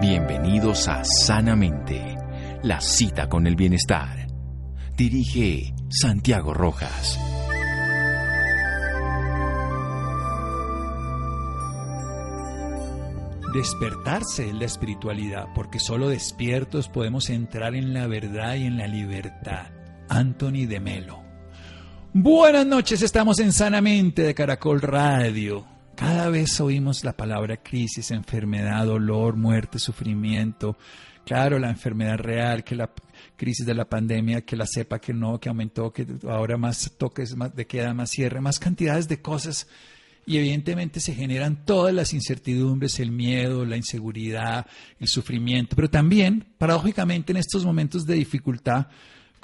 Bienvenidos a Sanamente, la cita con el bienestar. Dirige Santiago Rojas. despertarse en la espiritualidad, porque solo despiertos podemos entrar en la verdad y en la libertad. Anthony de Melo. Buenas noches, estamos en Sanamente de Caracol Radio. Cada vez oímos la palabra crisis, enfermedad, dolor, muerte, sufrimiento. Claro, la enfermedad real, que la crisis de la pandemia, que la cepa que no, que aumentó, que ahora más toques más de queda, más cierre, más cantidades de cosas y evidentemente se generan todas las incertidumbres, el miedo, la inseguridad, el sufrimiento, pero también, paradójicamente, en estos momentos de dificultad,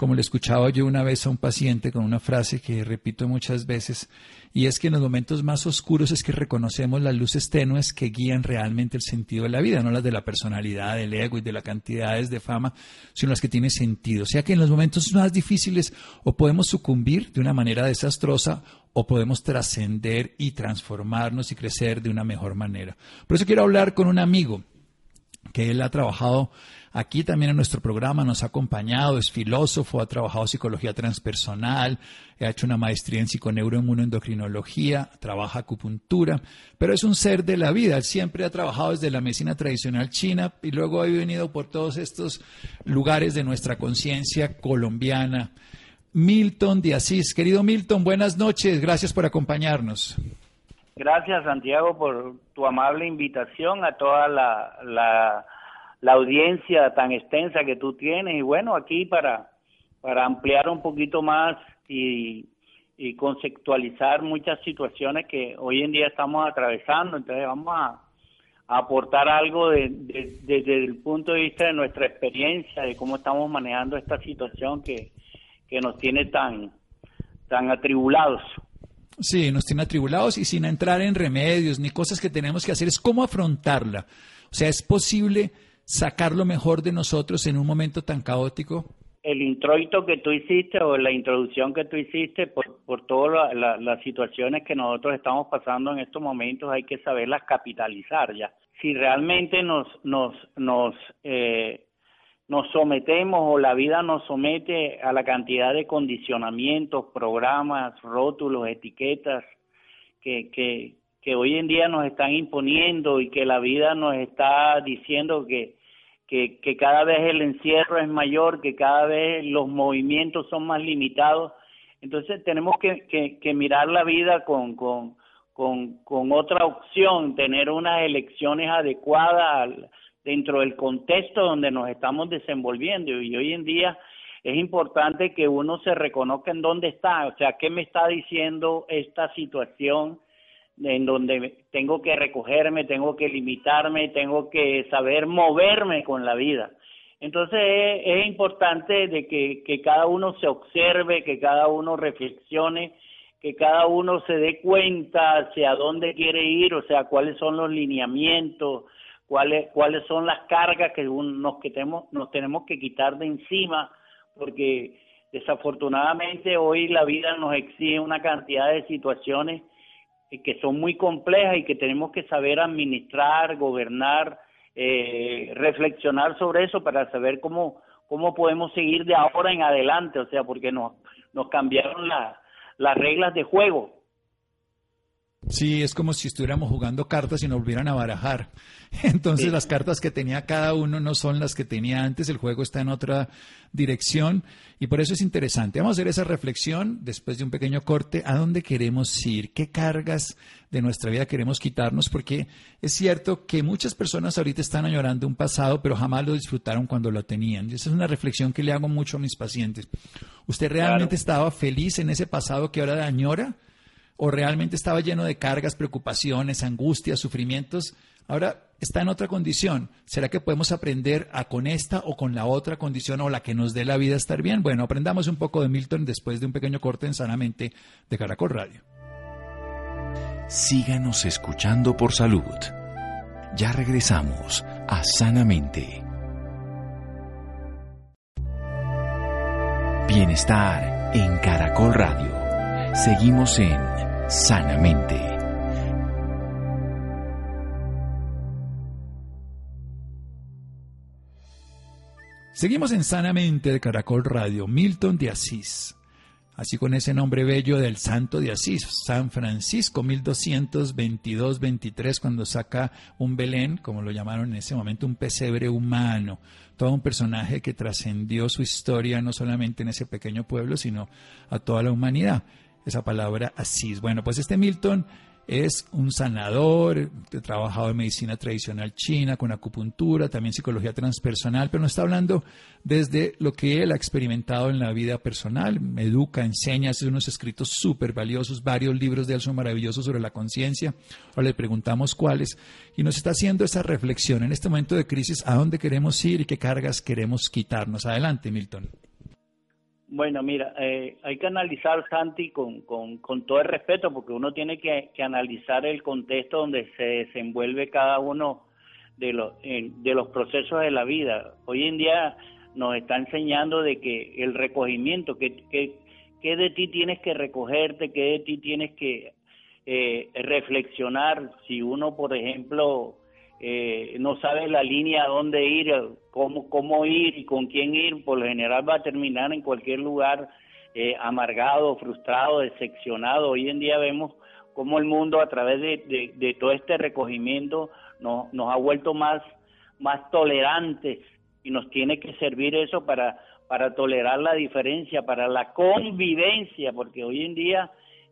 como le escuchaba yo una vez a un paciente con una frase que repito muchas veces, y es que en los momentos más oscuros es que reconocemos las luces tenues que guían realmente el sentido de la vida, no las de la personalidad, del ego y de las cantidades de fama, sino las que tienen sentido. O sea que en los momentos más difíciles o podemos sucumbir de una manera desastrosa o podemos trascender y transformarnos y crecer de una mejor manera. Por eso quiero hablar con un amigo que él ha trabajado aquí también en nuestro programa, nos ha acompañado, es filósofo, ha trabajado psicología transpersonal, ha hecho una maestría en psiconeuroinmunoendocrinología, trabaja acupuntura, pero es un ser de la vida, él siempre ha trabajado desde la medicina tradicional china y luego ha venido por todos estos lugares de nuestra conciencia colombiana. Milton de Asís. Querido Milton, buenas noches, gracias por acompañarnos. Gracias, Santiago, por tu amable invitación a toda la, la, la, audiencia tan extensa que tú tienes. Y bueno, aquí para, para ampliar un poquito más y, y conceptualizar muchas situaciones que hoy en día estamos atravesando. Entonces vamos a, aportar algo de, desde el punto de vista de nuestra experiencia, de cómo estamos manejando esta situación que, que nos tiene tan, tan atribulados. Sí, nos tiene atribulados y sin entrar en remedios ni cosas que tenemos que hacer, es cómo afrontarla. O sea, ¿es posible sacar lo mejor de nosotros en un momento tan caótico? El introito que tú hiciste o la introducción que tú hiciste por, por todas las situaciones que nosotros estamos pasando en estos momentos hay que saberlas capitalizar ya. Si realmente nos, nos, nos eh, nos sometemos o la vida nos somete a la cantidad de condicionamientos, programas, rótulos, etiquetas que, que, que hoy en día nos están imponiendo y que la vida nos está diciendo que, que, que cada vez el encierro es mayor, que cada vez los movimientos son más limitados. Entonces tenemos que, que, que mirar la vida con, con, con, con otra opción, tener unas elecciones adecuadas dentro del contexto donde nos estamos desenvolviendo y hoy en día es importante que uno se reconozca en dónde está, o sea, qué me está diciendo esta situación en donde tengo que recogerme, tengo que limitarme, tengo que saber moverme con la vida. Entonces es, importante de que, que cada uno se observe, que cada uno reflexione, que cada uno se dé cuenta hacia dónde quiere ir, o sea, cuáles son los lineamientos, cuáles cuáles son las cargas que nos que tenemos nos tenemos que quitar de encima porque desafortunadamente hoy la vida nos exige una cantidad de situaciones que son muy complejas y que tenemos que saber administrar, gobernar, eh, reflexionar sobre eso para saber cómo cómo podemos seguir de ahora en adelante, o sea, porque nos nos cambiaron las reglas de juego. Sí, es como si estuviéramos jugando cartas y nos volvieran a barajar. Entonces las cartas que tenía cada uno no son las que tenía antes, el juego está en otra dirección y por eso es interesante. Vamos a hacer esa reflexión después de un pequeño corte, a dónde queremos ir, qué cargas de nuestra vida queremos quitarnos, porque es cierto que muchas personas ahorita están añorando un pasado, pero jamás lo disfrutaron cuando lo tenían. Y esa es una reflexión que le hago mucho a mis pacientes. ¿Usted realmente estaba feliz en ese pasado que ahora añora? O realmente estaba lleno de cargas, preocupaciones, angustias, sufrimientos, ahora está en otra condición. ¿Será que podemos aprender a con esta o con la otra condición o la que nos dé la vida estar bien? Bueno, aprendamos un poco de Milton después de un pequeño corte en Sanamente de Caracol Radio. Síganos escuchando por salud. Ya regresamos a Sanamente. Bienestar en Caracol Radio. Seguimos en sanamente. Seguimos en Sanamente de Caracol Radio, Milton de Asís. Así con ese nombre bello del Santo de Asís, San Francisco, 1222-23, cuando saca un Belén, como lo llamaron en ese momento, un pesebre humano. Todo un personaje que trascendió su historia no solamente en ese pequeño pueblo, sino a toda la humanidad esa palabra Asís. Bueno, pues este Milton es un sanador, ha trabajado en medicina tradicional china, con acupuntura, también psicología transpersonal, pero no está hablando desde lo que él ha experimentado en la vida personal, educa, enseña, hace unos escritos súper valiosos, varios libros de él son maravillosos sobre la conciencia, ahora le preguntamos cuáles, y nos está haciendo esa reflexión en este momento de crisis, a dónde queremos ir y qué cargas queremos quitarnos. Adelante, Milton. Bueno, mira, eh, hay que analizar, Santi, con, con, todo el respeto, porque uno tiene que, analizar el contexto donde se desenvuelve cada uno de los, de los procesos de la vida. Hoy en día nos está enseñando de que el recogimiento, que, que, de ti tienes que recogerte, que de ti tienes que eh, reflexionar. Si uno, por ejemplo, eh, no sabe la línea a dónde ir, cómo, cómo ir y con quién ir, por lo general va a terminar en cualquier lugar eh, amargado, frustrado, decepcionado. Hoy en día vemos cómo el mundo a través de, de, todo este recogimiento nos, nos ha vuelto más, más tolerantes y nos tiene que servir eso para, para tolerar la diferencia, para la convivencia, porque hoy en día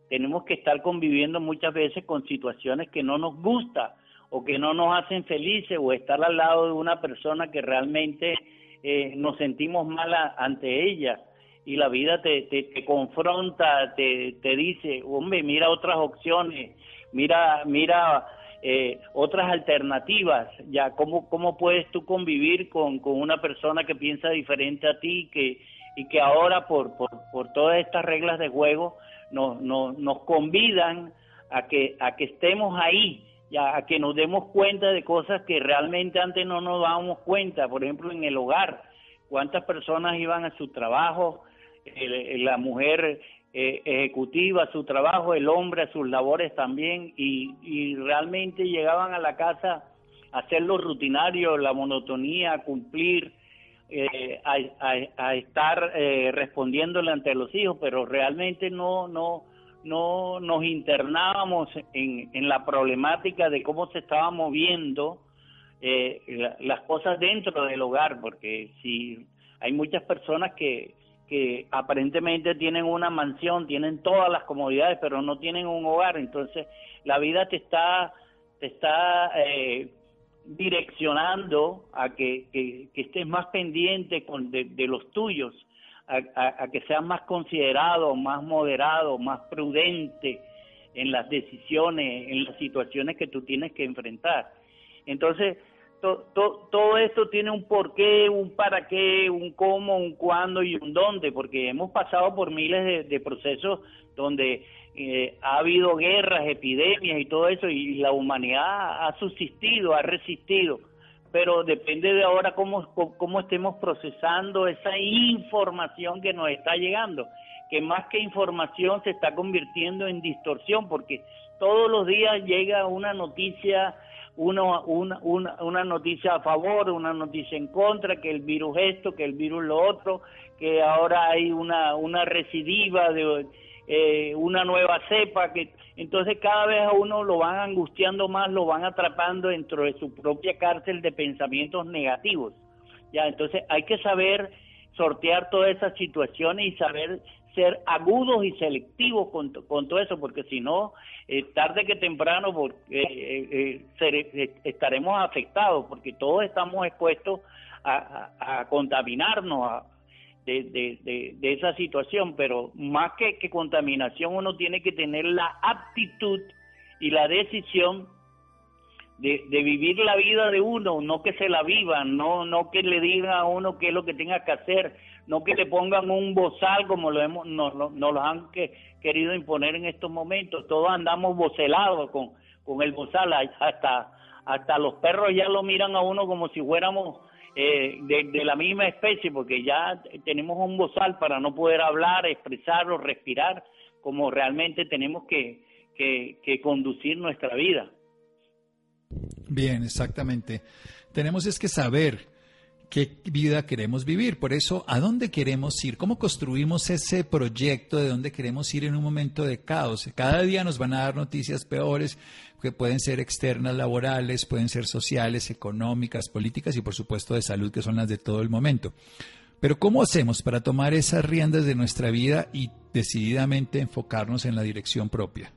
tenemos que estar conviviendo muchas veces con situaciones que no nos gustan o que no nos hacen felices o estar al lado de una persona que realmente eh, nos sentimos mal ante ella y la vida te, te, confronta, te, te dice, hombre, mira otras opciones, mira, mira eh, otras alternativas, ya cómo, cómo puedes tú convivir con, con una persona que piensa diferente a ti que, y que ahora por, por, por todas estas reglas de juego nos, nos, nos convidan a que, a que estemos ahí ya a que nos demos cuenta de cosas que realmente antes no nos dábamos cuenta, por ejemplo en el hogar, cuántas personas iban a su trabajo, la mujer eh, ejecutiva a su trabajo, el hombre a sus labores también, y, realmente llegaban a la casa a hacer lo rutinario, la monotonía, a cumplir, eh, a, estar eh, respondiéndole ante los hijos, pero realmente no, no, no nos internábamos en, en la problemática de cómo se estaban moviendo eh, las cosas dentro del hogar, porque si hay muchas personas que, que aparentemente tienen una mansión, tienen todas las comodidades, pero no tienen un hogar, entonces la vida te está, te está eh, direccionando a que, que, estés más pendiente con, de los tuyos a, que seas más considerado, más moderado, más prudente en las decisiones, en las situaciones que tú tienes que enfrentar. Entonces, todo esto tiene un porqué, un para qué, un cómo, un cuándo y un dónde, porque hemos pasado por miles de, procesos donde eh, ha habido guerras, epidemias y todo eso, y la humanidad ha subsistido, ha resistido pero depende de ahora cómo, cómo estemos procesando esa información que nos está llegando, que más que información se está convirtiendo en distorsión, porque todos los días llega una noticia, una, una, una noticia a favor, una noticia en contra, que el virus esto, que el virus lo otro, que ahora hay una, una recidiva de eh, una nueva cepa, que entonces cada vez a uno lo van angustiando más, lo van atrapando dentro de su propia cárcel de pensamientos negativos. Ya, entonces hay que saber sortear todas esas situaciones y saber ser agudos y selectivos con, con todo eso, porque si no, eh, tarde que temprano porque, eh, eh, estaremos afectados, porque todos estamos expuestos a, contaminarnos de, esa situación, pero más que, contaminación uno tiene que tener la aptitud y la decisión de, de, vivir la vida de uno, no que se la vivan, no, no que le digan a uno qué es lo que tenga que hacer, no que le pongan un bozal como lo hemos, nos, lo han que, querido imponer en estos momentos. Todos andamos vocelados con, con el bozal, hasta, hasta los perros ya lo miran a uno como si fuéramos eh, de, la misma especie, porque ya tenemos un bozal para no poder hablar, expresar o respirar como realmente tenemos que, que conducir nuestra vida. Bien, exactamente. Tenemos es que saber qué vida queremos vivir. Por eso, ¿a dónde queremos ir? ¿Cómo construimos ese proyecto de dónde queremos ir en un momento de caos? Cada día nos van a dar noticias peores que pueden ser externas, laborales, pueden ser sociales, económicas, políticas y por supuesto de salud, que son las de todo el momento. Pero ¿cómo hacemos para tomar esas riendas de nuestra vida y decididamente enfocarnos en la dirección propia?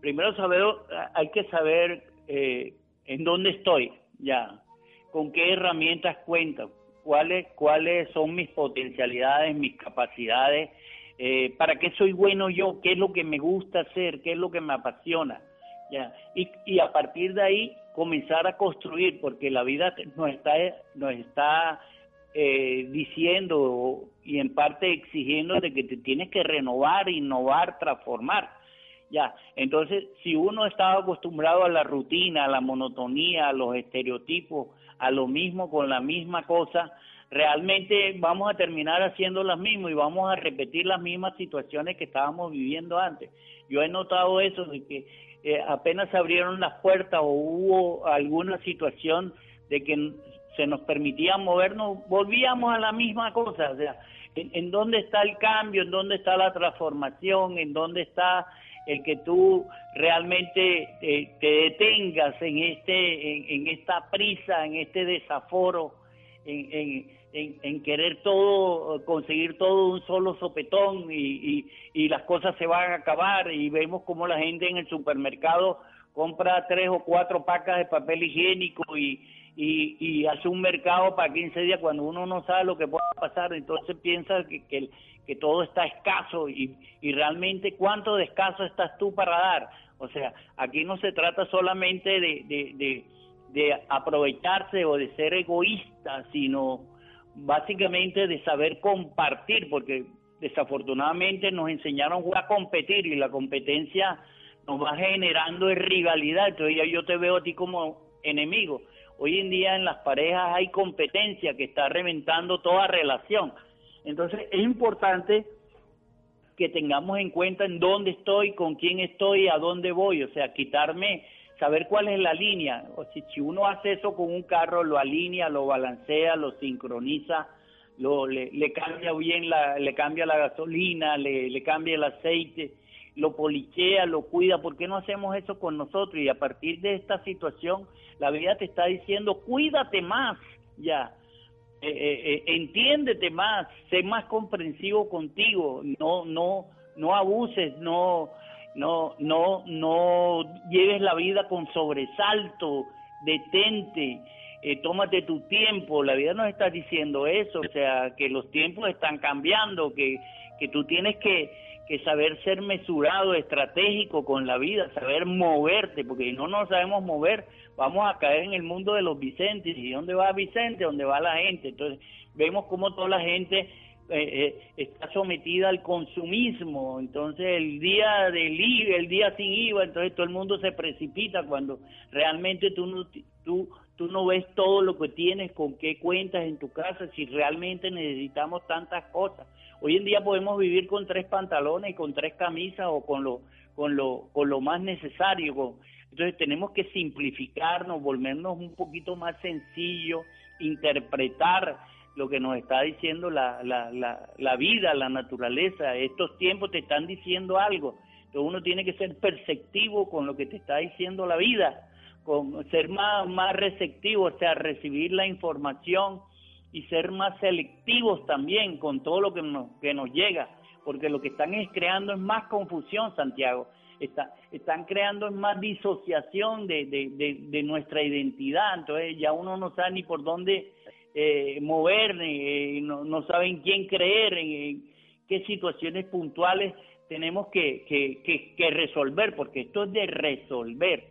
Primero saber, hay que saber eh, en dónde estoy ya, con qué herramientas cuento, cuáles, cuáles son mis potencialidades, mis capacidades, eh, para qué soy bueno yo, qué es lo que me gusta hacer, qué es lo que me apasiona. ¿ya? Y, y a partir de ahí comenzar a construir, porque la vida nos está, nos está eh, diciendo y en parte exigiendo de que te tienes que renovar, innovar, transformar. Ya, entonces si uno está acostumbrado a la rutina, a la monotonía, a los estereotipos, a lo mismo con la misma cosa, realmente vamos a terminar haciendo las mismas y vamos a repetir las mismas situaciones que estábamos viviendo antes. Yo he notado eso, de que eh, apenas se abrieron las puertas o hubo alguna situación de que se nos permitía movernos, volvíamos a la misma cosa, o sea, en, dónde está el cambio, en dónde está la transformación, en dónde está el que tú realmente te, detengas en este en, esta prisa en este desaforo en, en, querer todo conseguir todo un solo sopetón y, y, las cosas se van a acabar y vemos como la gente en el supermercado compra tres o cuatro pacas de papel higiénico y, y, y hace un mercado para 15 días cuando uno no sabe lo que pueda pasar entonces piensa que, que que todo está escaso y, y realmente cuánto de escaso estás tú para dar. O sea, aquí no se trata solamente de, de, de, aprovecharse o de ser egoísta, sino básicamente de saber compartir, porque desafortunadamente nos enseñaron a competir y la competencia nos va generando rivalidad, entonces yo te veo a ti como enemigo. Hoy en día en las parejas hay competencia que está reventando toda relación. Entonces es importante que tengamos en cuenta en dónde estoy, con quién estoy, a dónde voy, o sea, quitarme, saber cuál es la línea. O si, uno hace eso con un carro, lo alinea, lo balancea, lo sincroniza, lo, le, cambia bien, la, le cambia la gasolina, le, le cambia el aceite, lo polichea, lo cuida, ¿por qué no hacemos eso con nosotros? Y a partir de esta situación, la vida te está diciendo, cuídate más, ya, eh, eh, eh, entiéndete más, sé más comprensivo contigo, no, no, no abuses, no, no, no, no lleves la vida con sobresalto, detente, eh, tómate tu tiempo, la vida nos está diciendo eso, o sea, que los tiempos están cambiando, que, que tú tienes que, que saber ser mesurado, estratégico con la vida, saber moverte, porque si no nos sabemos mover, vamos a caer en el mundo de los Vicentes. ¿Y dónde va Vicente? ¿Dónde va la gente? Entonces, vemos como toda la gente eh, eh, está sometida al consumismo. Entonces, el día del IVA, el día sin IVA, entonces todo el mundo se precipita cuando realmente tú no, tú, tú no ves todo lo que tienes, con qué cuentas en tu casa, si realmente necesitamos tantas cosas. Hoy en día podemos vivir con tres pantalones y con tres camisas o con lo, con lo, con lo más necesario, Entonces tenemos que simplificarnos, volvernos un poquito más sencillo, interpretar lo que nos está diciendo la, la, la, la vida, la naturaleza. Estos tiempos te están diciendo algo. Entonces uno tiene que ser perceptivo con lo que te está diciendo la vida, con ser más, más receptivo, o sea, recibir la información y ser más selectivos también con todo lo que nos, que nos llega, porque lo que están es creando es más confusión, Santiago. Está, están creando más disociación de, de, nuestra identidad, entonces ya uno no sabe ni por dónde eh, mover, eh, no, no saben quién creer, en, qué situaciones puntuales tenemos que, que, que, resolver, porque esto es de resolver,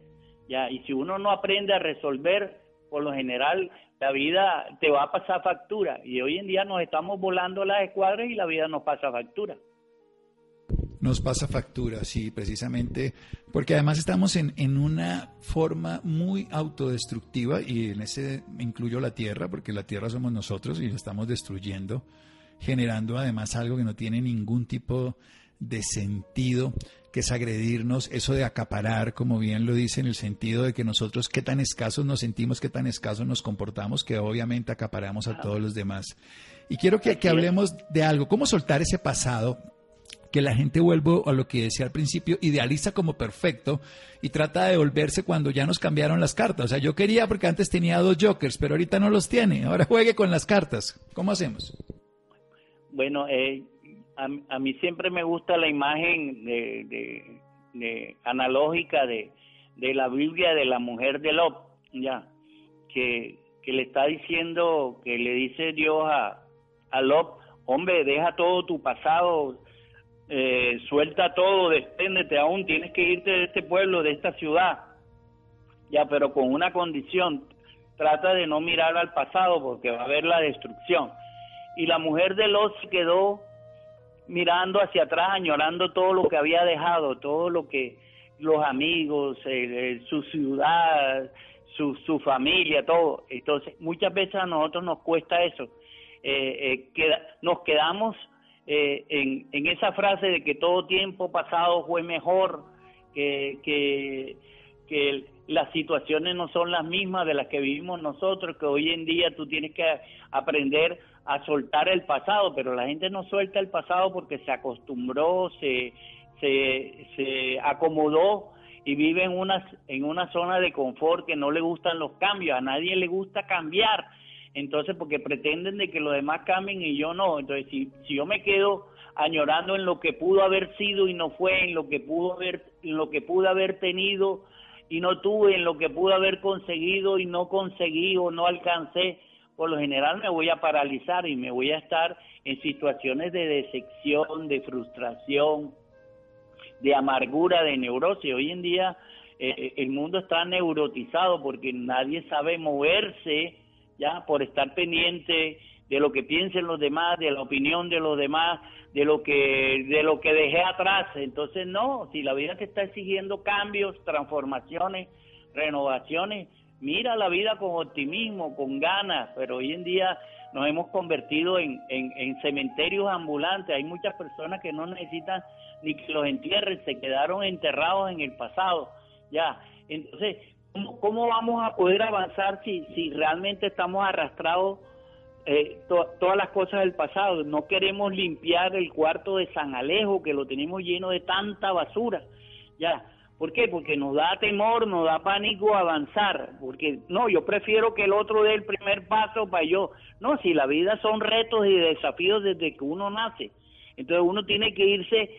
ya, y si uno no aprende a resolver, por lo general la vida te va a pasar factura, y hoy en día nos estamos volando las escuadras y la vida nos pasa factura nos pasa factura, sí, precisamente, porque además estamos en, en, una forma muy autodestructiva y en ese incluyo la tierra, porque la tierra somos nosotros y la estamos destruyendo, generando además algo que no tiene ningún tipo de sentido, que es agredirnos, eso de acaparar, como bien lo dice, en el sentido de que nosotros qué tan escasos nos sentimos, qué tan escasos nos comportamos, que obviamente acaparamos a todos los demás. Y quiero que, que hablemos de algo, cómo soltar ese pasado que la gente vuelve a lo que decía al principio, idealiza como perfecto y trata de volverse cuando ya nos cambiaron las cartas. O sea, yo quería porque antes tenía dos jokers, pero ahorita no los tiene. Ahora juegue con las cartas. ¿Cómo hacemos? Bueno, eh, a, mí siempre me gusta la imagen de, analógica de, de la Biblia de la mujer de Lot, ya, que, que le está diciendo, que le dice Dios a, a hombre, deja todo tu pasado, eh, suelta todo, despréndete aún, tienes que irte de este pueblo, de esta ciudad, ya, pero con una condición, trata de no mirar al pasado porque va a haber la destrucción. Y la mujer de Lot se quedó mirando hacia atrás, añorando todo lo que había dejado, todo lo que los amigos, su ciudad, su, su familia, todo. Entonces, muchas veces a nosotros nos cuesta eso. Eh, eh, nos quedamos eh, en, en, esa frase de que todo tiempo pasado fue mejor, que, que, que, las situaciones no son las mismas de las que vivimos nosotros, que hoy en día tú tienes que aprender a soltar el pasado, pero la gente no suelta el pasado porque se acostumbró, se, se, se acomodó y vive en una, en una zona de confort que no le gustan los cambios, a nadie le gusta cambiar entonces porque pretenden de que los demás cambien y yo no, entonces si, si yo me quedo añorando en lo que pudo haber sido y no fue, en lo que pudo haber, en lo que pude haber tenido y no tuve, en lo que pude haber conseguido y no conseguí o no alcancé, por lo general me voy a paralizar y me voy a estar en situaciones de decepción, de frustración, de amargura, de neurosis. Hoy en día eh, el mundo está neurotizado porque nadie sabe moverse ya por estar pendiente de lo que piensen los demás, de la opinión de los demás, de lo que de lo que dejé atrás. Entonces no, si la vida te está exigiendo cambios, transformaciones, renovaciones, mira la vida con optimismo, con ganas, pero hoy en día nos hemos convertido en, en, cementerios ambulantes. Hay muchas personas que no necesitan ni que los entierren, se quedaron enterrados en el pasado. Ya, entonces ¿Cómo, vamos a poder avanzar si, si realmente estamos arrastrados eh, todas las cosas del pasado? No queremos limpiar el cuarto de San Alejo, que lo tenemos lleno de tanta basura. Ya, ¿Por qué? Porque nos da temor, nos da pánico avanzar. Porque no, yo prefiero que el otro dé el primer paso para yo. No, si la vida son retos y desafíos desde que uno nace. Entonces uno tiene que irse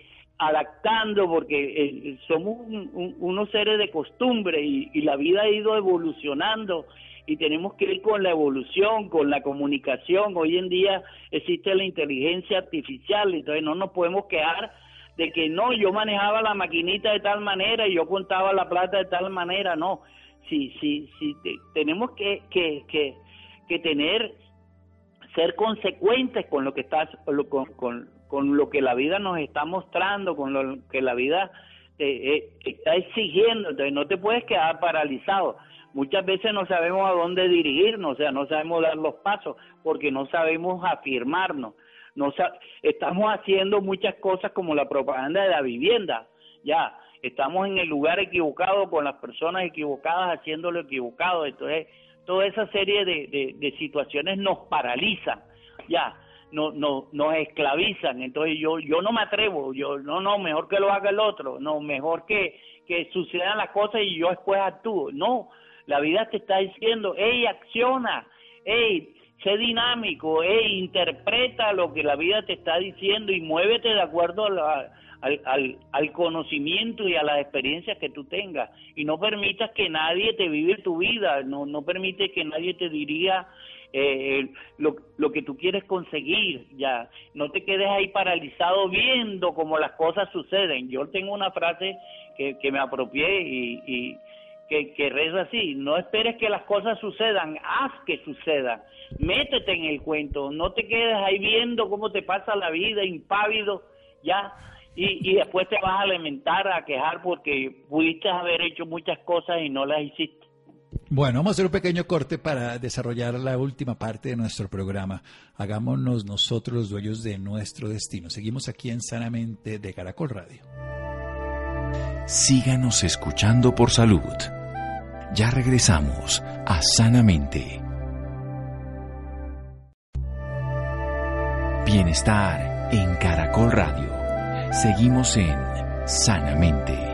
adaptando porque eh, somos unos seres de costumbre y, la vida ha ido evolucionando y tenemos que ir con la evolución, con la comunicación. Hoy en día existe la inteligencia artificial, entonces no nos podemos quedar de que no, yo manejaba la maquinita de tal manera y yo contaba la plata de tal manera, no. Sí, sí, sí, tenemos que, que, que, tener, ser consecuentes con lo que está, con, con, con lo que la vida nos está mostrando, con lo que la vida te, eh, está exigiendo, entonces no te puedes quedar paralizado. Muchas veces no sabemos a dónde dirigirnos, o sea, no sabemos dar los pasos porque no sabemos afirmarnos. No estamos haciendo muchas cosas como la propaganda de la vivienda, ya, estamos en el lugar equivocado, con las personas equivocadas, haciendo lo equivocado. Entonces, toda esa serie de, de, situaciones nos paralizan, ya, no, no, nos esclavizan. Entonces, yo, yo no me atrevo, yo, no, no, mejor que lo haga el otro, no, mejor que, que sucedan las cosas y yo después actúo. No, la vida te está diciendo, hey, acciona, hey, sé dinámico, hey, interpreta lo que la vida te está diciendo y muévete de acuerdo al, al, al, conocimiento y a las experiencias que tú tengas y no permitas que nadie te vive tu vida, no, no permite que nadie te diría eh, lo, lo que tú quieres conseguir, ya, no te quedes ahí paralizado viendo cómo las cosas suceden. Yo tengo una frase que, que me apropié y, y que, que reza así, no esperes que las cosas sucedan, haz que sucedan, métete en el cuento, no te quedes ahí viendo cómo te pasa la vida impávido, ya, y, y después te vas a lamentar, a quejar porque pudiste haber hecho muchas cosas y no las hiciste. Bueno, vamos a hacer un pequeño corte para desarrollar la última parte de nuestro programa. Hagámonos nosotros los dueños de nuestro destino. Seguimos aquí en Sanamente de Caracol Radio. Síganos escuchando por salud. Ya regresamos a Sanamente. Bienestar en Caracol Radio. Seguimos en Sanamente.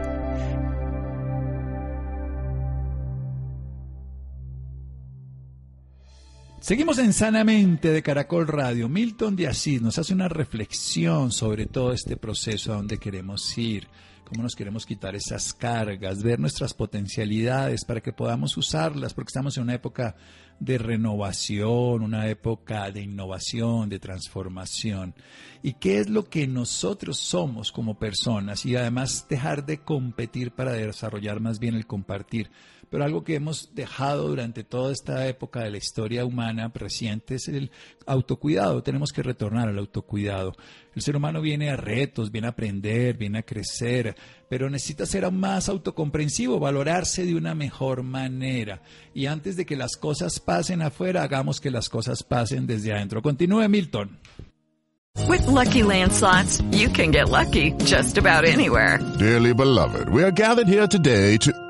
Seguimos en Sanamente de Caracol Radio. Milton de Asís nos hace una reflexión sobre todo este proceso a donde queremos ir cómo nos queremos quitar esas cargas, ver nuestras potencialidades para que podamos usarlas, porque estamos en una época de renovación, una época de innovación, de transformación. ¿Y qué es lo que nosotros somos como personas? Y además dejar de competir para desarrollar más bien el compartir. Pero algo que hemos dejado durante toda esta época de la historia humana reciente es el autocuidado. Tenemos que retornar al autocuidado. El ser humano viene a retos, viene a aprender, viene a crecer, pero necesita ser aún más autocomprensivo, valorarse de una mejor manera. Y antes de que las cosas pasen afuera, hagamos que las cosas pasen desde adentro. Continúe, Milton. With lucky landslots, you can get lucky just about anywhere. Dearly beloved, we are gathered here today to.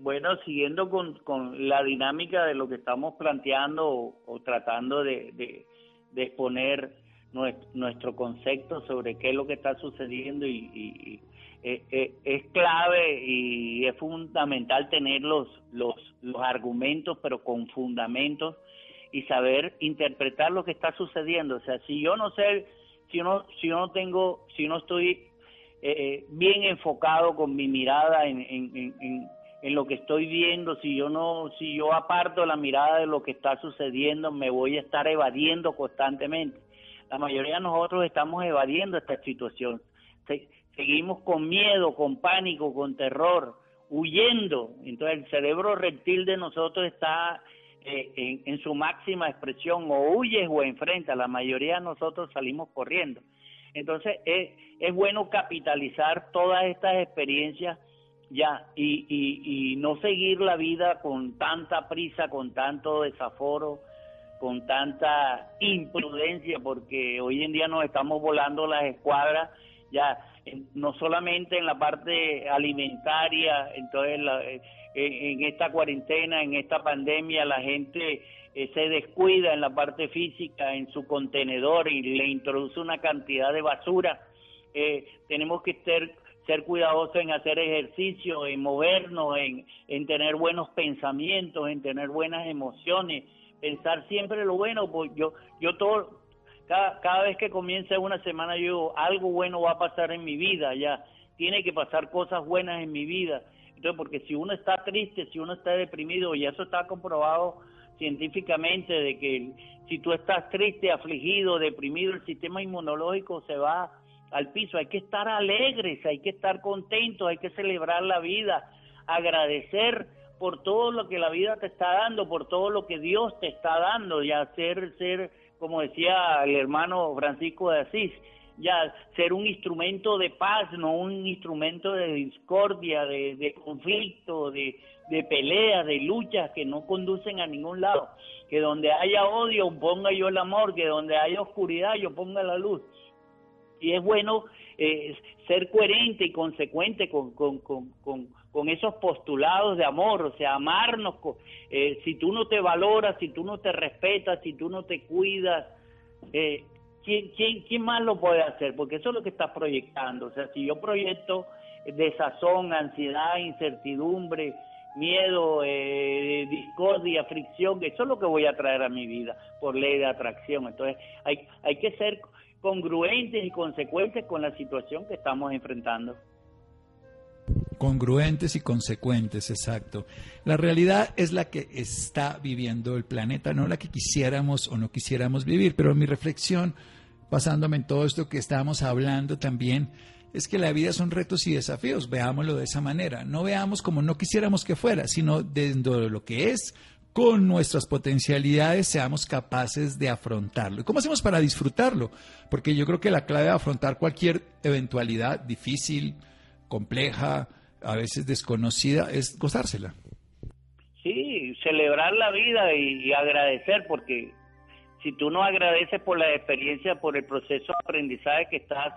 Bueno, siguiendo con, con la dinámica de lo que estamos planteando o, tratando de, de, exponer nuestro, nuestro, concepto sobre qué es lo que está sucediendo y, y eh, eh, es clave y es fundamental tener los, los, los argumentos, pero con fundamentos y saber interpretar lo que está sucediendo. O sea, si yo no sé, si yo no, si no tengo, si no estoy eh, bien enfocado con mi mirada en, en, en, en, lo que estoy viendo, si yo no, si yo aparto la mirada de lo que está sucediendo, me voy a estar evadiendo constantemente. La mayoría de nosotros estamos evadiendo esta situación seguimos con miedo, con pánico, con terror, huyendo. Entonces el cerebro reptil de nosotros está eh, en, su máxima expresión, o huyes o enfrentas, la mayoría de nosotros salimos corriendo. Entonces es, es bueno capitalizar todas estas experiencias ya y, y, y no seguir la vida con tanta prisa, con tanto desaforo, con tanta imprudencia, porque hoy en día nos estamos volando las escuadras ya no solamente en la parte alimentaria, entonces eh, en esta cuarentena, en esta pandemia, la gente eh, se descuida en la parte física, en su contenedor y le introduce una cantidad de basura. Eh, tenemos que ser, ser cuidadosos en hacer ejercicio, en movernos, en, en tener buenos pensamientos, en tener buenas emociones, pensar siempre lo bueno, pues yo, yo todo, cada, vez que comience una semana yo algo bueno va a pasar en mi vida, ya tiene que pasar cosas buenas en mi vida. Entonces, porque si uno está triste, si uno está deprimido, y eso está comprobado científicamente de que si tú estás triste, afligido, deprimido, el sistema inmunológico se va al piso. Hay que estar alegres, hay que estar contentos, hay que celebrar la vida, agradecer por todo lo que la vida te está dando, por todo lo que Dios te está dando, ya ser, ser, como decía el hermano Francisco de Asís, ya ser un instrumento de paz, no un instrumento de discordia, de, conflicto, de, de peleas, de luchas que no conducen a ningún lado. Que donde haya odio ponga yo el amor, que donde haya oscuridad yo ponga la luz. Y es bueno eh, ser coherente y consecuente con, con, con, con, esos postulados de amor, o sea, amarnos. Eh, si tú no te valoras, si tú no te respetas, si tú no te cuidas, eh, ¿quién, quién, ¿quién más lo puede hacer? Porque eso es lo que estás proyectando. O sea, si yo proyecto desazón, ansiedad, incertidumbre, miedo, eh, discordia, fricción, eso es lo que voy a traer a mi vida por ley de atracción. Entonces hay, hay que ser congruentes y consecuentes con la situación que estamos enfrentando. Congruentes y consecuentes, exacto. La realidad es la que está viviendo el planeta, no la que quisiéramos o no quisiéramos vivir, pero mi reflexión, basándome en todo esto que estábamos hablando también, es que la vida son retos y desafíos, veámoslo de esa manera, no veamos como no quisiéramos que fuera, sino dentro de lo que es, con nuestras potencialidades, seamos capaces de afrontarlo. ¿Y cómo hacemos para disfrutarlo? Porque yo creo que la clave de afrontar cualquier eventualidad difícil, compleja, a veces desconocida, es gozársela. Sí, celebrar la vida y, agradecer, porque si tú no agradeces por la experiencia, por el proceso de aprendizaje que estás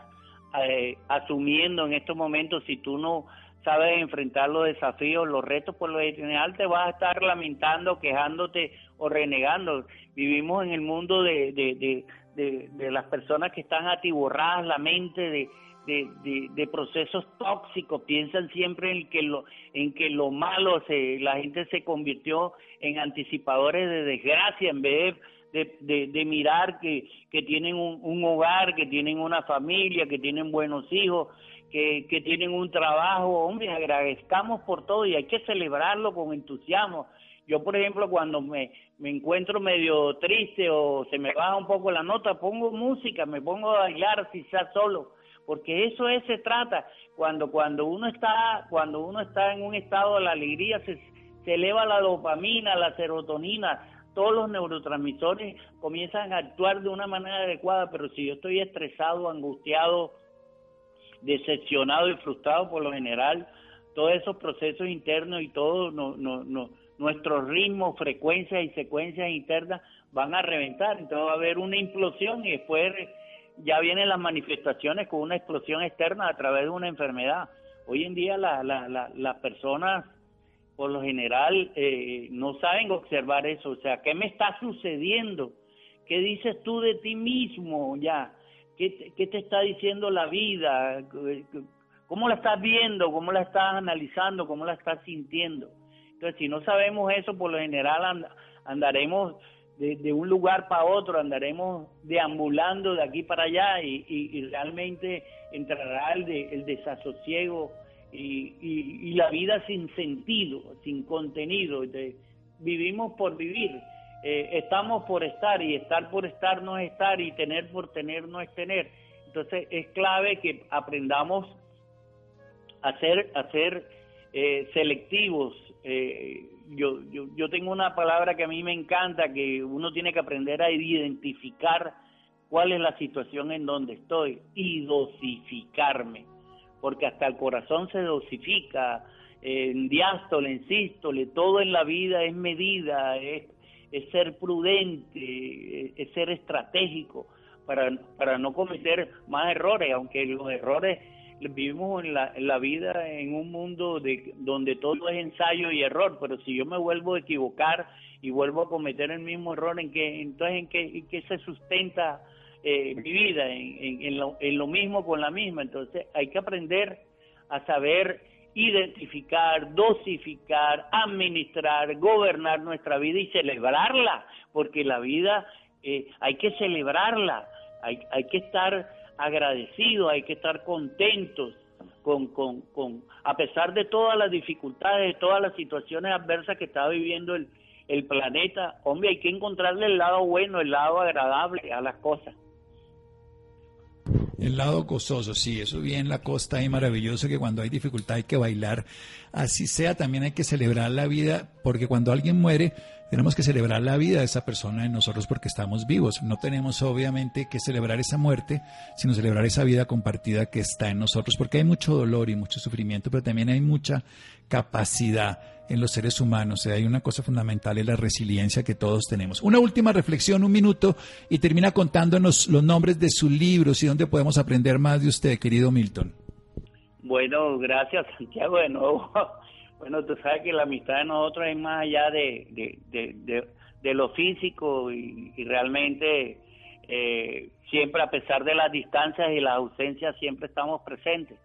eh, asumiendo en estos momentos, si tú no sabes enfrentar los desafíos, los retos, por lo general te vas a estar lamentando, quejándote o renegando. Vivimos en el mundo de, de, de, de, las personas que están atiborradas la mente de, de, de, procesos tóxicos, piensan siempre en que lo, en que lo malo, se, la gente se convirtió en anticipadores de desgracia en vez de, de, mirar que, que tienen un, hogar, que tienen una familia, que tienen buenos hijos, que, tienen un trabajo. Hombre, agradezcamos por todo y hay que celebrarlo con entusiasmo. Yo, por ejemplo, cuando me, me encuentro medio triste o se me baja un poco la nota, pongo música, me pongo a bailar sea solo, porque eso es, se trata. Cuando, cuando uno está, cuando uno está en un estado de la alegría, se, se eleva la dopamina, la serotonina, todos los neurotransmisores comienzan a actuar de una manera adecuada, pero si yo estoy estresado, angustiado, decepcionado y frustrado por lo general, todos esos procesos internos y todo no, nuestros ritmos, frecuencias y secuencias internas van a reventar, entonces va a haber una implosión y después ya vienen las manifestaciones con una explosión externa a través de una enfermedad. Hoy en día la, la, la, las personas por lo general eh, no saben observar eso. O sea, ¿qué me está sucediendo? ¿Qué dices tú de ti mismo ya? ¿Qué te, qué te está diciendo la vida? ¿Cómo la estás viendo? ¿Cómo la estás analizando? ¿Cómo la estás sintiendo? Entonces, si no sabemos eso, por lo general andaremos de, un lugar para otro, andaremos deambulando de aquí para allá y, y, realmente entrará el, de, el desasosiego y, la vida sin sentido, sin contenido. vivimos por vivir, eh, estamos por estar y estar por estar no es estar y tener por tener no es tener. Entonces es clave que aprendamos a ser, a ser eh, selectivos. Eh, yo, yo, yo tengo una palabra que a mí me encanta, que uno tiene que aprender a identificar cuál es la situación en donde estoy y dosificarme porque hasta el corazón se dosifica, en diástole, en sístole, todo en la vida es medida, es, ser prudente, es, ser estratégico para, para no cometer más errores, aunque los errores vivimos en la, en la vida en un mundo de, donde todo es ensayo y error, pero si yo me vuelvo a equivocar y vuelvo a cometer el mismo error, ¿en qué, entonces en qué, en se sustenta eh, mi vida en, en, lo, en lo mismo con la misma. Entonces hay que aprender a saber identificar, dosificar, administrar, gobernar nuestra vida y celebrarla, porque la vida eh, hay que celebrarla, hay, hay que estar agradecidos, hay que estar contentos con, con, con, a pesar de todas las dificultades, de todas las situaciones adversas que está viviendo el, el planeta, hombre, hay que encontrarle el lado bueno, el lado agradable a las cosas. El lado gozoso, sí, eso bien en la costa y maravilloso que cuando hay dificultad hay que bailar. Así sea, también hay que celebrar la vida, porque cuando alguien muere, tenemos que celebrar la vida de esa persona en nosotros porque estamos vivos. No tenemos obviamente que celebrar esa muerte, sino celebrar esa vida compartida que está en nosotros, porque hay mucho dolor y mucho sufrimiento, pero también hay mucha capacidad en los seres humanos. hay una cosa fundamental, es la resiliencia que todos tenemos. Una última reflexión, un minuto, y termina contándonos los nombres de sus libros y dónde podemos aprender más de usted, querido Milton. Bueno, gracias Santiago de nuevo. Bueno, tú sabes que la amistad de nosotros es más allá de, de, lo físico y, realmente eh, siempre a pesar de las distancias y las ausencias siempre estamos presentes.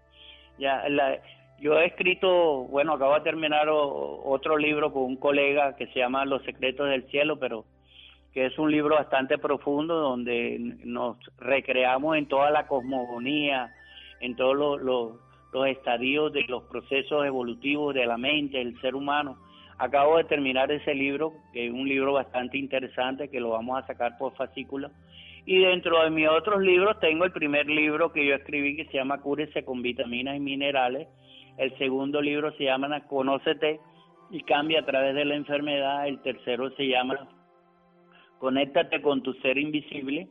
Ya la, yo he escrito, bueno, acabo de terminar otro libro con un colega que se llama Los secretos del cielo, pero que es un libro bastante profundo donde nos recreamos en toda la cosmogonía, en todos los, los, estadios de los procesos evolutivos de la mente, del ser humano. Acabo de terminar ese libro, que es un libro bastante interesante, que lo vamos a sacar por fascículo. Y dentro de mis otros libros tengo el primer libro que yo escribí que se llama Cúrese con vitaminas y minerales, el segundo libro se llama Conócete y cambia a través de la enfermedad. El tercero se llama Conéctate con tu ser invisible.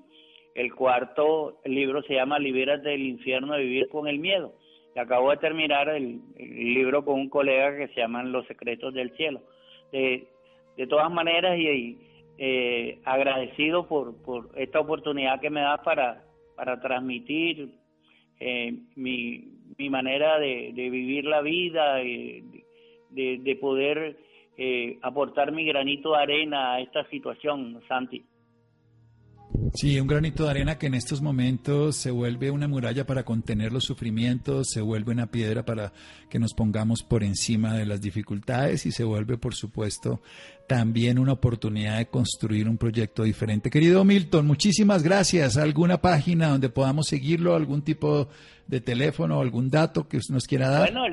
El cuarto libro se llama Libérate del infierno de vivir con el miedo. Acabo de terminar el, libro con un colega que se llama Los secretos del cielo. De, todas maneras, y, eh, agradecido por, por esta oportunidad que me da para, transmitir eh, mi, mi manera de, vivir la vida, de, de, poder eh, aportar mi granito de arena a esta situación, Santi. Sí, un granito de arena que en estos momentos se vuelve una muralla para contener los sufrimientos, se vuelve una piedra para que nos pongamos por encima de las dificultades y se vuelve, por supuesto, también una oportunidad de construir un proyecto diferente. Querido Milton, muchísimas gracias. ¿Alguna página donde podamos seguirlo? ¿Algún tipo de teléfono, algún dato que nos quiera dar? Bueno,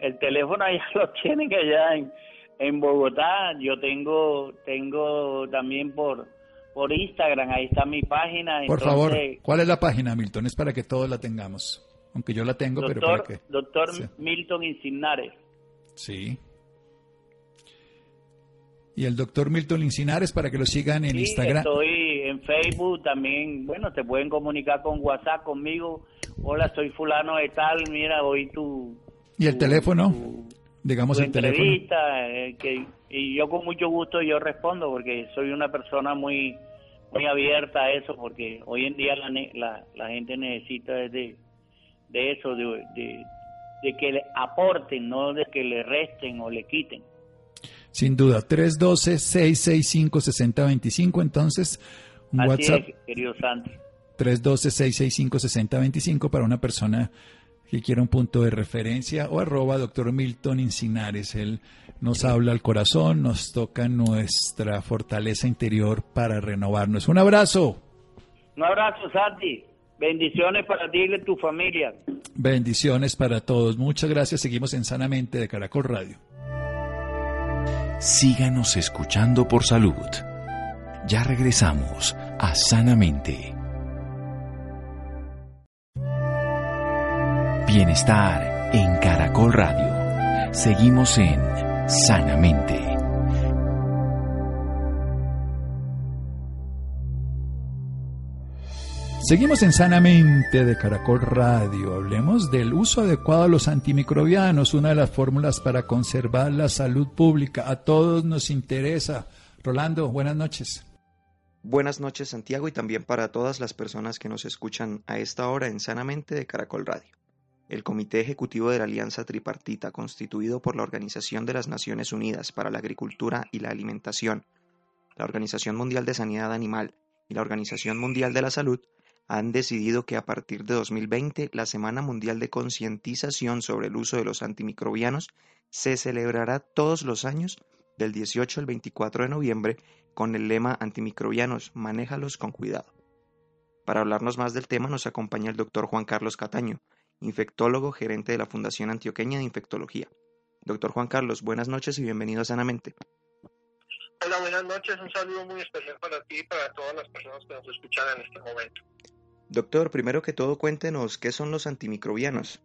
el, teléfono allá lo tienen allá en, en Bogotá. Yo tengo, tengo también por por Instagram, ahí está mi página. Por favor, ¿cuál es la página, Milton? Es para que todos la tengamos. Aunque yo la tengo, pero para que... Doctor Milton Incinares. Sí. Y el doctor Milton Incinares para que lo sigan en Instagram. Estoy en Facebook también. Bueno, te pueden comunicar con WhatsApp conmigo. Hola, soy fulano de tal. Mira, hoy tu. ¿Y el teléfono? Digamos el teléfono. Eh, que y yo con mucho gusto yo respondo porque soy una persona muy muy abierta a eso porque hoy en día la, la, la gente necesita de, de eso, de, de, que le aporten, no de que le resten o le quiten. Sin duda, 312-665-6025, entonces un Así WhatsApp. Es, querido Santi. 312-665-6025 para una persona que quiera un punto de referencia o arroba doctor Milton Incinares. Él nos habla al corazón, nos toca nuestra fortaleza interior para renovarnos. Un abrazo. Un abrazo, Santi. Bendiciones para ti y tu familia. Bendiciones para todos. Muchas gracias. Seguimos en Sanamente de Caracol Radio. Síganos escuchando por salud. Ya regresamos a Sanamente. Bienestar en Caracol Radio. Seguimos en Sanamente. Seguimos en Sanamente de Caracol Radio. Hablemos del uso adecuado de los antimicrobianos, una de las fórmulas para conservar la salud pública. A todos nos interesa. Rolando, buenas noches. Buenas noches Santiago y también para todas las personas que nos escuchan a esta hora en Sanamente de Caracol Radio el Comité Ejecutivo de la Alianza Tripartita, constituido por la Organización de las Naciones Unidas para la Agricultura y la Alimentación, la Organización Mundial de Sanidad Animal y la Organización Mundial de la Salud, han decidido que a partir de 2020 la Semana Mundial de Concientización sobre el uso de los antimicrobianos se celebrará todos los años del 18 al 24 de noviembre con el lema Antimicrobianos, manéjalos con cuidado. Para hablarnos más del tema nos acompaña el doctor Juan Carlos Cataño, infectólogo, gerente de la Fundación Antioqueña de Infectología. Doctor Juan Carlos, buenas noches y bienvenido a Sanamente. Hola, buenas noches. Un saludo muy especial para ti y para todas las personas que nos escuchan en este momento. Doctor, primero que todo cuéntenos qué son los antimicrobianos.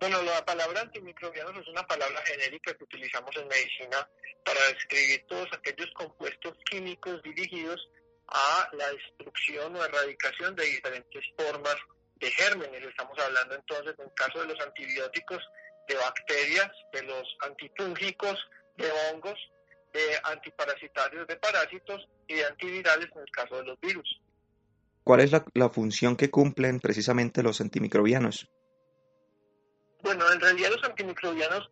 Bueno, la palabra antimicrobianos es una palabra genérica que utilizamos en medicina para describir todos aquellos compuestos químicos dirigidos a la destrucción o erradicación de diferentes formas de gérmenes. Estamos hablando entonces, en el caso de los antibióticos, de bacterias, de los antipúngicos, de hongos, de antiparasitarios de parásitos y de antivirales en el caso de los virus. ¿Cuál es la, función que cumplen precisamente los antimicrobianos? Bueno, en realidad los antimicrobianos,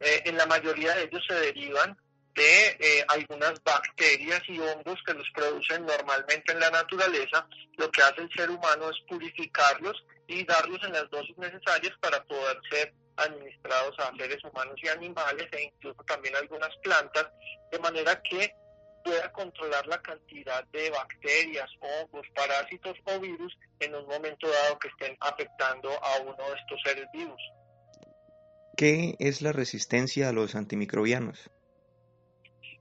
eh, en la mayoría de ellos se derivan de eh, algunas bacterias y hongos que los producen normalmente en la naturaleza. Lo que hace el ser humano es purificarlos y darlos en las dosis necesarias para poder ser administrados a seres humanos y animales e incluso también algunas plantas, de manera que pueda controlar la cantidad de bacterias, hongos, parásitos o virus en un momento dado que estén afectando a uno de estos seres vivos. ¿Qué es la resistencia a los antimicrobianos?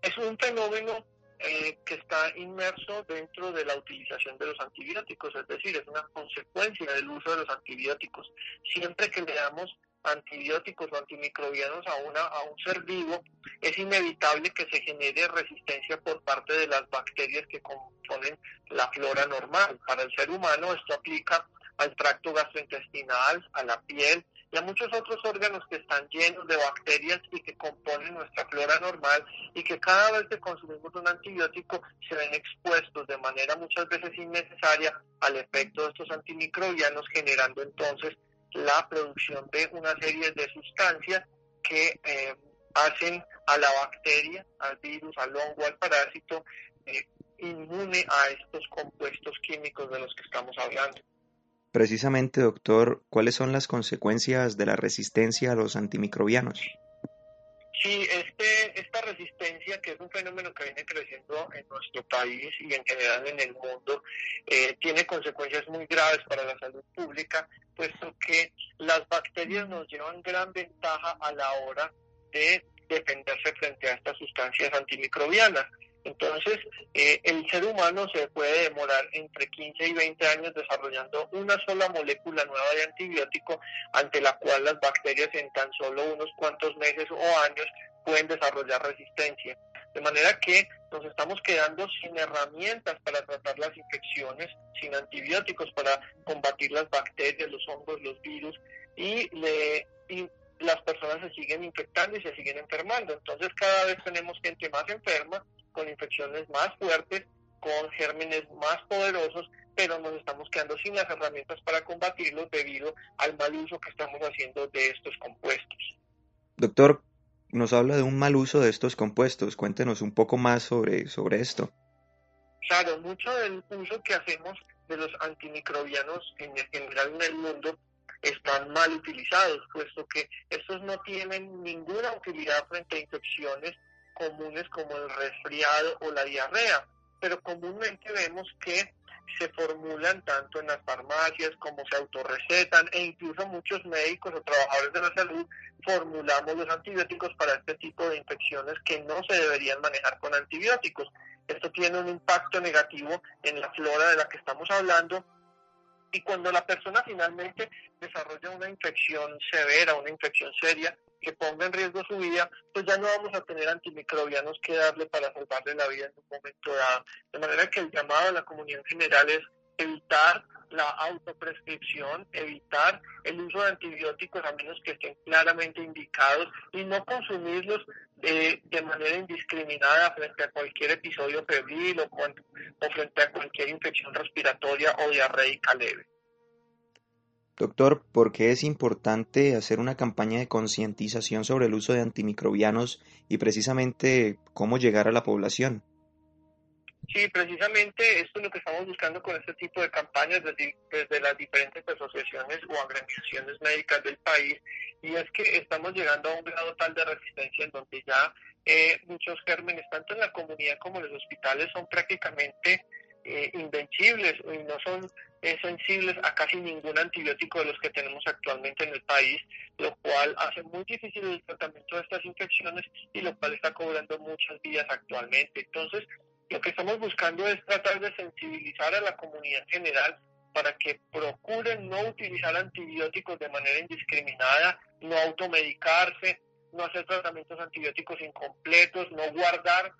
Es un fenómeno eh, que está inmerso dentro de la utilización de los antibióticos, es decir, es una consecuencia del uso de los antibióticos. Siempre que le damos antibióticos o antimicrobianos a, una, a un ser vivo, es inevitable que se genere resistencia por parte de las bacterias que componen la flora normal. Para el ser humano esto aplica al tracto gastrointestinal, a la piel y a muchos otros órganos que están llenos de bacterias y que componen nuestra flora normal y que cada vez que consumimos un antibiótico se ven expuestos de manera muchas veces innecesaria al efecto de estos antimicrobianos generando entonces la producción de una serie de sustancias que eh, hacen a la bacteria, al virus, al hongo, al parásito, eh, inmune a estos compuestos químicos de los que estamos hablando. Precisamente, doctor, ¿cuáles son las consecuencias de la resistencia a los antimicrobianos? Sí, este, esta resistencia, que es un fenómeno que viene creciendo en nuestro país y en general en el mundo, eh, tiene consecuencias muy graves para la salud pública, puesto que las bacterias nos llevan gran ventaja a la hora de defenderse frente a estas sustancias antimicrobianas. Entonces, eh, el ser humano se puede demorar entre 15 y 20 años desarrollando una sola molécula nueva de antibiótico ante la cual las bacterias en tan solo unos cuantos meses o años pueden desarrollar resistencia. De manera que nos estamos quedando sin herramientas para tratar las infecciones, sin antibióticos para combatir las bacterias, los hongos, los virus, y, le, y las personas se siguen infectando y se siguen enfermando. Entonces cada vez tenemos gente más enferma, con infecciones más fuertes, con gérmenes más poderosos, pero nos estamos quedando sin las herramientas para combatirlos debido al mal uso que estamos haciendo de estos compuestos. Doctor, nos habla de un mal uso de estos compuestos. Cuéntenos un poco más sobre, sobre esto. Claro, mucho del uso que hacemos de los antimicrobianos en general en el mundo están mal utilizados, puesto que estos no tienen ninguna utilidad frente a infecciones comunes como el resfriado o la diarrea, pero comúnmente vemos que se formulan tanto en las farmacias como se autorrecetan e incluso muchos médicos o trabajadores de la salud formulamos los antibióticos para este tipo de infecciones que no se deberían manejar con antibióticos. Esto tiene un impacto negativo en la flora de la que estamos hablando y cuando la persona finalmente desarrolla una infección severa, una infección seria, que ponga en riesgo su vida, pues ya no vamos a tener antimicrobianos que darle para salvarle la vida en un momento dado. De manera que el llamado a la comunidad en general es evitar la autoprescripción, evitar el uso de antibióticos a menos que estén claramente indicados y no consumirlos de, de manera indiscriminada frente a cualquier episodio febril o, o frente a cualquier infección respiratoria o diarreica leve. Doctor, ¿por qué es importante hacer una campaña de concientización sobre el uso de antimicrobianos y precisamente cómo llegar a la población? Sí, precisamente esto es lo que estamos buscando con este tipo de campañas desde, las diferentes asociaciones o agremiaciones médicas del país y es que estamos llegando a un grado tal de resistencia en donde ya eh, muchos gérmenes, tanto en la comunidad como en los hospitales, son prácticamente eh, invencibles y no son eh, sensibles a casi ningún antibiótico de los que tenemos actualmente en el país, lo cual hace muy difícil el tratamiento de estas infecciones y lo cual está cobrando muchas vidas actualmente. Entonces, lo que estamos buscando es tratar de sensibilizar a la comunidad en general para que procuren no utilizar antibióticos de manera indiscriminada, no automedicarse, no hacer tratamientos antibióticos incompletos, no guardar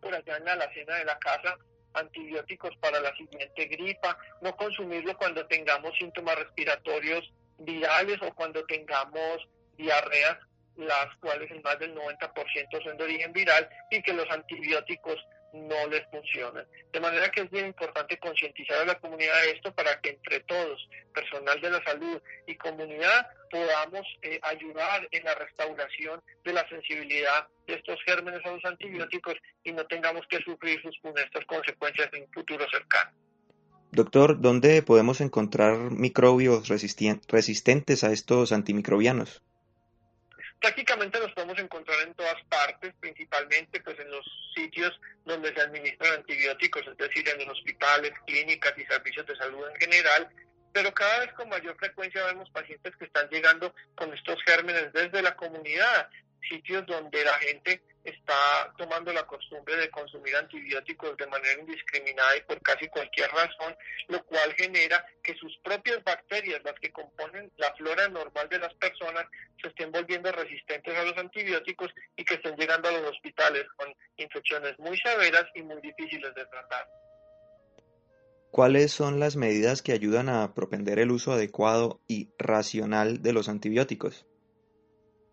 por allá en la alacena de la casa antibióticos para la siguiente gripa, no consumirlo cuando tengamos síntomas respiratorios virales o cuando tengamos diarreas, las cuales en más del 90% son de origen viral y que los antibióticos no les funcionan. De manera que es bien importante concientizar a la comunidad de esto para que entre todos, personal de la salud y comunidad, podamos eh, ayudar en la restauración de la sensibilidad de estos gérmenes a los antibióticos y no tengamos que sufrir sus funestas consecuencias en un futuro cercano. Doctor, ¿dónde podemos encontrar microbios resistentes a estos antimicrobianos? Prácticamente los podemos encontrar en todas partes, principalmente pues en los sitios donde se administran antibióticos, es decir, en los hospitales, clínicas y servicios de salud en general, pero cada vez con mayor frecuencia vemos pacientes que están llegando con estos gérmenes desde la comunidad, sitios donde la gente está tomando la costumbre de consumir antibióticos de manera indiscriminada y por casi cualquier razón, lo cual genera que sus propias bacterias, las que componen la flora normal de las personas, se estén volviendo resistentes a los antibióticos y que estén llegando a los hospitales con infecciones muy severas y muy difíciles de tratar. ¿Cuáles son las medidas que ayudan a propender el uso adecuado y racional de los antibióticos?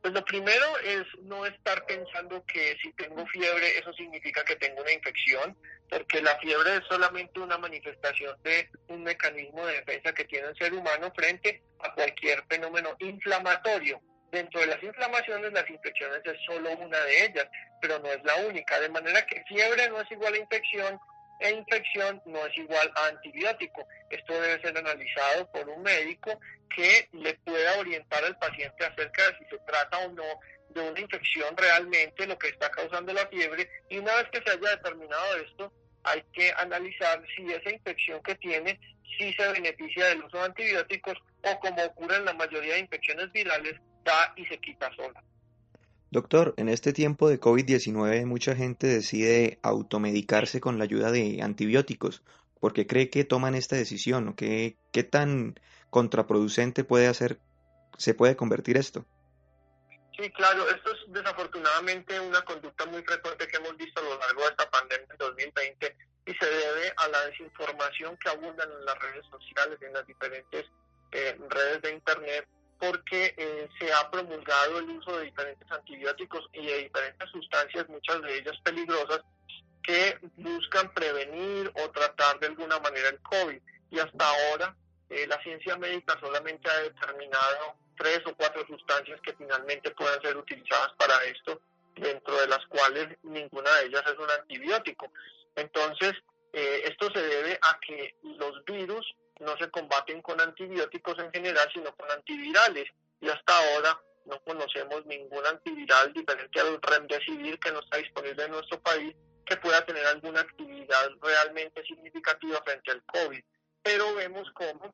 Pues lo primero es no estar pensando que si tengo fiebre eso significa que tengo una infección, porque la fiebre es solamente una manifestación de un mecanismo de defensa que tiene el ser humano frente a cualquier fenómeno inflamatorio. Dentro de las inflamaciones, las infecciones es solo una de ellas, pero no es la única. De manera que fiebre no es igual a infección, e infección no es igual a antibiótico. Esto debe ser analizado por un médico que le pueda orientar al paciente acerca de si se trata o no de una infección realmente, lo que está causando la fiebre, y una vez que se haya determinado esto, hay que analizar si esa infección que tiene si se beneficia del uso de antibióticos o como ocurre en la mayoría de infecciones virales, da y se quita sola. Doctor, en este tiempo de COVID-19 mucha gente decide automedicarse con la ayuda de antibióticos. ¿Por qué cree que toman esta decisión? ¿O qué, qué tan contraproducente puede hacer, se puede convertir esto? Sí, claro, esto es desafortunadamente una conducta muy frecuente que hemos visto a lo largo de esta pandemia en 2020 y se debe a la desinformación que abundan en las redes sociales, en las diferentes eh, redes de Internet, porque eh, se ha promulgado el uso de diferentes antibióticos y de diferentes sustancias, muchas de ellas peligrosas, que buscan prevenir o tratar de alguna manera el COVID. Y hasta ahora eh, la ciencia médica solamente ha determinado tres o cuatro sustancias que finalmente puedan ser utilizadas para esto, dentro de las cuales ninguna de ellas es un antibiótico. Entonces, eh, esto se debe a que los virus no se combaten con antibióticos en general, sino con antivirales. Y hasta ahora no conocemos ningún antiviral diferente al remdesivir que no está disponible en nuestro país que pueda tener alguna actividad realmente significativa frente al COVID. Pero vemos cómo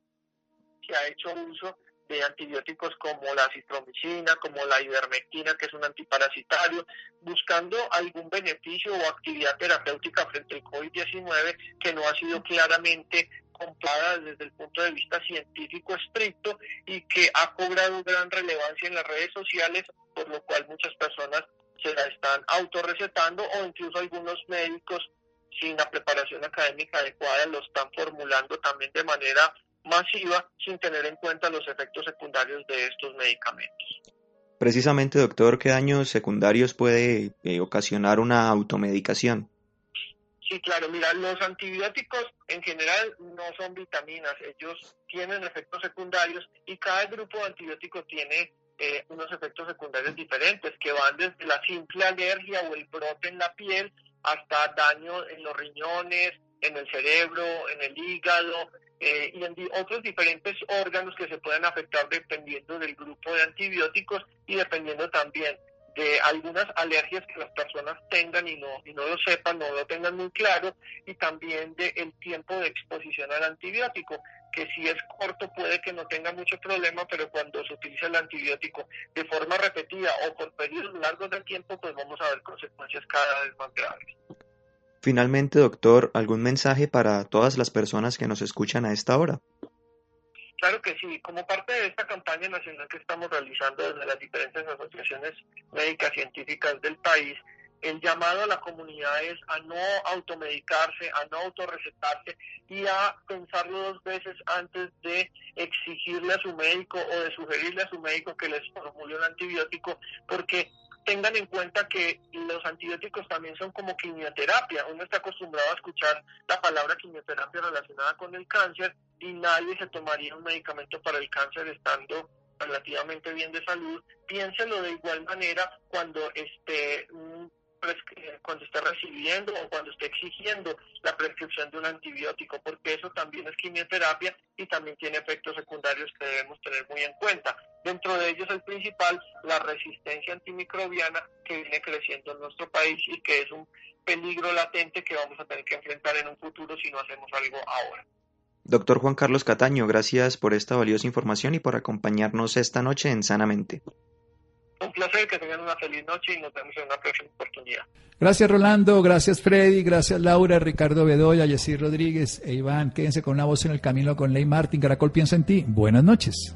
se ha hecho uso de antibióticos como la citromicina, como la ivermectina, que es un antiparasitario, buscando algún beneficio o actividad terapéutica frente al COVID-19 que no ha sido claramente comprada desde el punto de vista científico estricto y que ha cobrado gran relevancia en las redes sociales, por lo cual muchas personas se la están autorrecetando o incluso algunos médicos sin la preparación académica adecuada lo están formulando también de manera masiva sin tener en cuenta los efectos secundarios de estos medicamentos. Precisamente, doctor, ¿qué daños secundarios puede eh, ocasionar una automedicación? Sí, claro, mira, los antibióticos en general no son vitaminas, ellos tienen efectos secundarios y cada grupo de antibióticos tiene eh, unos efectos secundarios diferentes que van desde la simple alergia o el brote en la piel hasta daño en los riñones, en el cerebro, en el hígado eh, y en otros diferentes órganos que se pueden afectar dependiendo del grupo de antibióticos y dependiendo también de algunas alergias que las personas tengan y no, y no lo sepan, no lo tengan muy claro, y también del el tiempo de exposición al antibiótico, que si es corto puede que no tenga mucho problema, pero cuando se utiliza el antibiótico de forma repetida o por periodos largos de tiempo, pues vamos a ver consecuencias cada vez más graves. Finalmente, doctor, ¿algún mensaje para todas las personas que nos escuchan a esta hora? Claro que sí, como parte de esta campaña nacional que estamos realizando desde las diferentes asociaciones médicas científicas del país, el llamado a la comunidad es a no automedicarse, a no autorrecetarse y a pensarlo dos veces antes de exigirle a su médico o de sugerirle a su médico que les formule un antibiótico, porque tengan en cuenta que los antibióticos también son como quimioterapia. Uno está acostumbrado a escuchar la palabra quimioterapia relacionada con el cáncer y nadie se tomaría un medicamento para el cáncer estando relativamente bien de salud. Piénselo de igual manera cuando esté cuando esté recibiendo o cuando esté exigiendo la prescripción de un antibiótico, porque eso también es quimioterapia y también tiene efectos secundarios que debemos tener muy en cuenta. Dentro de ellos el principal, la resistencia antimicrobiana que viene creciendo en nuestro país y que es un peligro latente que vamos a tener que enfrentar en un futuro si no hacemos algo ahora. Doctor Juan Carlos Cataño, gracias por esta valiosa información y por acompañarnos esta noche en Sanamente. Un placer, que feliz noche y nos vemos en una próxima oportunidad. Gracias Rolando, gracias Freddy, gracias Laura, Ricardo Bedoya, Yesir Rodríguez e Iván. Quédense con una voz en el camino con Ley Martín. Caracol piensa en ti. Buenas noches.